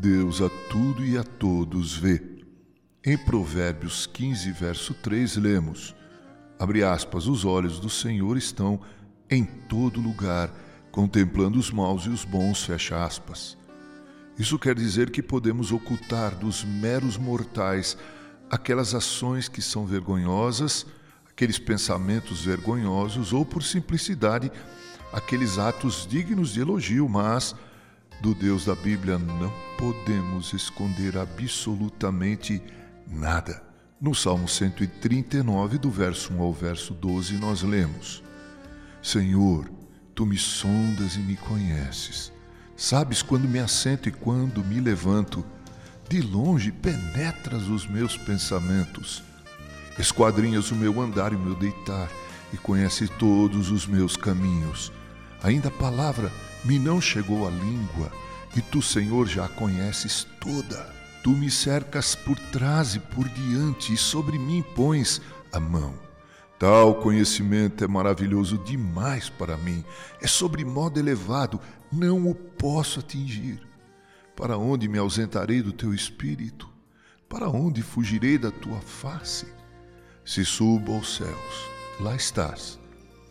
Deus a tudo e a todos vê. Em Provérbios 15, verso 3, lemos: Abre aspas, os olhos do Senhor estão em todo lugar, contemplando os maus e os bons, fecha aspas. Isso quer dizer que podemos ocultar dos meros mortais aquelas ações que são vergonhosas, aqueles pensamentos vergonhosos ou, por simplicidade, aqueles atos dignos de elogio, mas do Deus da Bíblia não podemos esconder absolutamente nada. No Salmo 139, do verso 1 ao verso 12, nós lemos: Senhor, tu me sondas e me conheces. Sabes quando me assento e quando me levanto. De longe penetras os meus pensamentos. Esquadrinhas o meu andar e o meu deitar e conhece todos os meus caminhos. Ainda a palavra me não chegou à língua, e tu, Senhor, já a conheces toda. Tu me cercas por trás e por diante, e sobre mim pões a mão. Tal conhecimento é maravilhoso demais para mim, é sobre modo elevado, não o posso atingir. Para onde me ausentarei do teu espírito? Para onde fugirei da tua face? Se subo aos céus, lá estás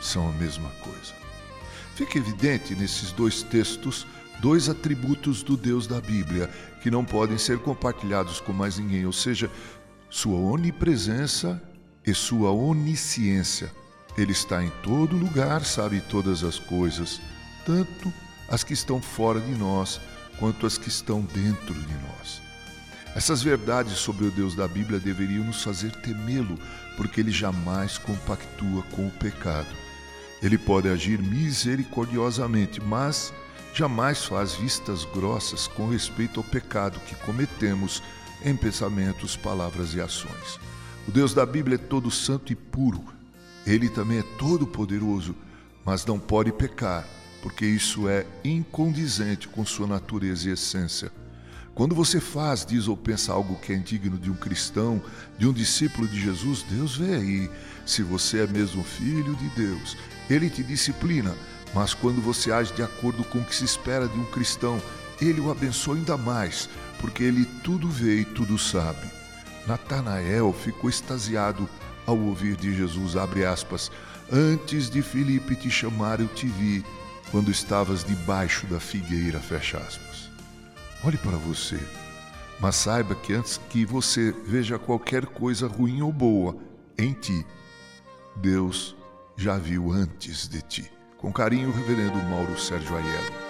são a mesma coisa. Fica evidente nesses dois textos dois atributos do Deus da Bíblia que não podem ser compartilhados com mais ninguém, ou seja, sua onipresença e sua onisciência. Ele está em todo lugar, sabe todas as coisas, tanto as que estão fora de nós quanto as que estão dentro de nós. Essas verdades sobre o Deus da Bíblia deveriam nos fazer temê-lo, porque ele jamais compactua com o pecado. Ele pode agir misericordiosamente, mas jamais faz vistas grossas com respeito ao pecado que cometemos em pensamentos, palavras e ações. O Deus da Bíblia é todo santo e puro. Ele também é todo poderoso, mas não pode pecar, porque isso é incondizente com sua natureza e essência. Quando você faz, diz ou pensa algo que é indigno de um cristão, de um discípulo de Jesus, Deus vê aí. Se você é mesmo filho de Deus, Ele te disciplina, mas quando você age de acordo com o que se espera de um cristão, Ele o abençoa ainda mais, porque Ele tudo vê e tudo sabe. Natanael ficou extasiado ao ouvir de Jesus, abre aspas, antes de Filipe te chamar eu te vi, quando estavas debaixo da figueira, fecha aspas. Olhe para você, mas saiba que antes que você veja qualquer coisa ruim ou boa em ti, Deus já viu antes de ti. Com carinho, Reverendo Mauro Sérgio Aiello.